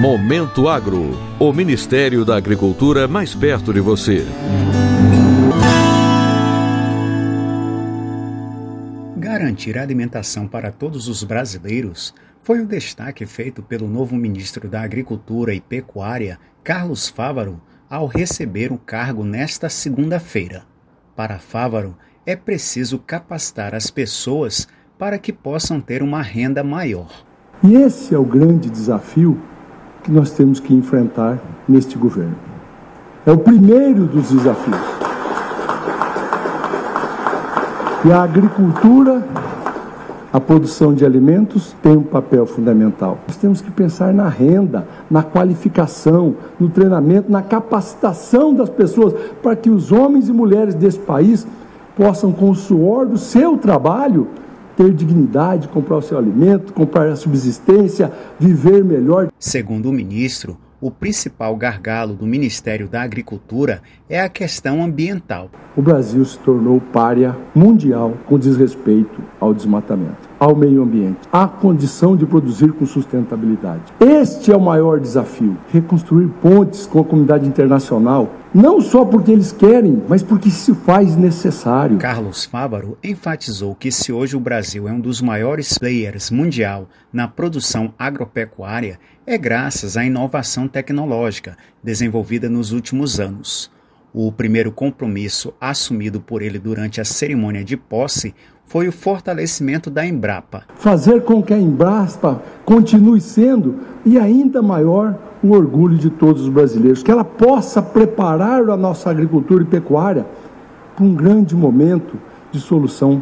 Momento Agro, o Ministério da Agricultura mais perto de você. Garantir a alimentação para todos os brasileiros foi o destaque feito pelo novo ministro da Agricultura e Pecuária, Carlos Fávaro, ao receber o cargo nesta segunda-feira. Para Fávaro, é preciso capacitar as pessoas para que possam ter uma renda maior. E esse é o grande desafio que nós temos que enfrentar neste governo. É o primeiro dos desafios. E a agricultura, a produção de alimentos tem um papel fundamental. Nós temos que pensar na renda, na qualificação, no treinamento, na capacitação das pessoas para que os homens e mulheres desse país possam, com o suor do seu trabalho, ter dignidade, comprar o seu alimento, comprar a subsistência, viver melhor. Segundo o ministro, o principal gargalo do Ministério da Agricultura é a questão ambiental. O Brasil se tornou párea mundial com desrespeito ao desmatamento, ao meio ambiente, à condição de produzir com sustentabilidade. Este é o maior desafio: reconstruir pontes com a comunidade internacional não só porque eles querem, mas porque se faz necessário. Carlos Fávaro enfatizou que se hoje o Brasil é um dos maiores players mundial na produção agropecuária, é graças à inovação tecnológica desenvolvida nos últimos anos. O primeiro compromisso assumido por ele durante a cerimônia de posse foi o fortalecimento da Embrapa. Fazer com que a Embrapa continue sendo e ainda maior um orgulho de todos os brasileiros, que ela possa preparar a nossa agricultura e pecuária para um grande momento de solução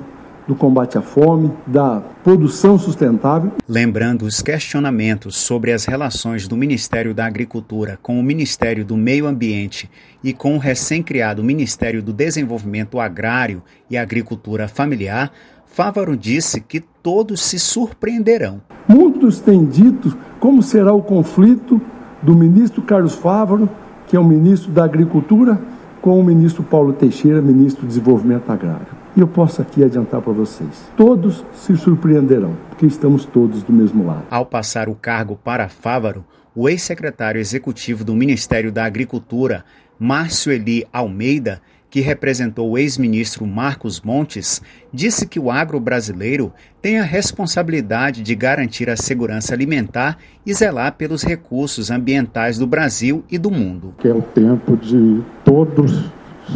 do combate à fome, da produção sustentável. Lembrando os questionamentos sobre as relações do Ministério da Agricultura com o Ministério do Meio Ambiente e com o recém-criado Ministério do Desenvolvimento Agrário e Agricultura Familiar, Fávaro disse que todos se surpreenderão. Muitos têm dito como será o conflito do ministro Carlos Fávaro, que é o ministro da Agricultura, com o ministro Paulo Teixeira, ministro do Desenvolvimento Agrário. E eu posso aqui adiantar para vocês: todos se surpreenderão, porque estamos todos do mesmo lado. Ao passar o cargo para Fávaro, o ex-secretário executivo do Ministério da Agricultura, Márcio Eli Almeida, que representou o ex-ministro Marcos Montes, disse que o agro brasileiro tem a responsabilidade de garantir a segurança alimentar e zelar pelos recursos ambientais do Brasil e do mundo. Que é o tempo de todos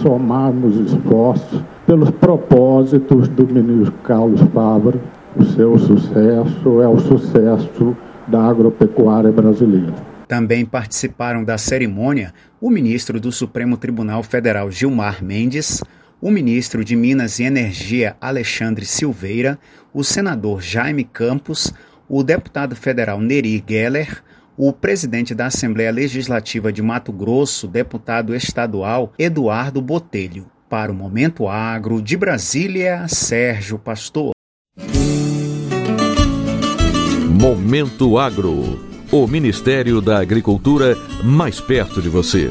somarmos esforços pelos propósitos do ministro Carlos Fávaro. O seu sucesso é o sucesso da agropecuária brasileira. Também participaram da cerimônia o ministro do Supremo Tribunal Federal Gilmar Mendes, o ministro de Minas e Energia Alexandre Silveira, o senador Jaime Campos, o deputado federal Neri Geller, o presidente da Assembleia Legislativa de Mato Grosso, deputado estadual Eduardo Botelho. Para o Momento Agro, de Brasília, Sérgio Pastor. Momento Agro o Ministério da Agricultura mais perto de você.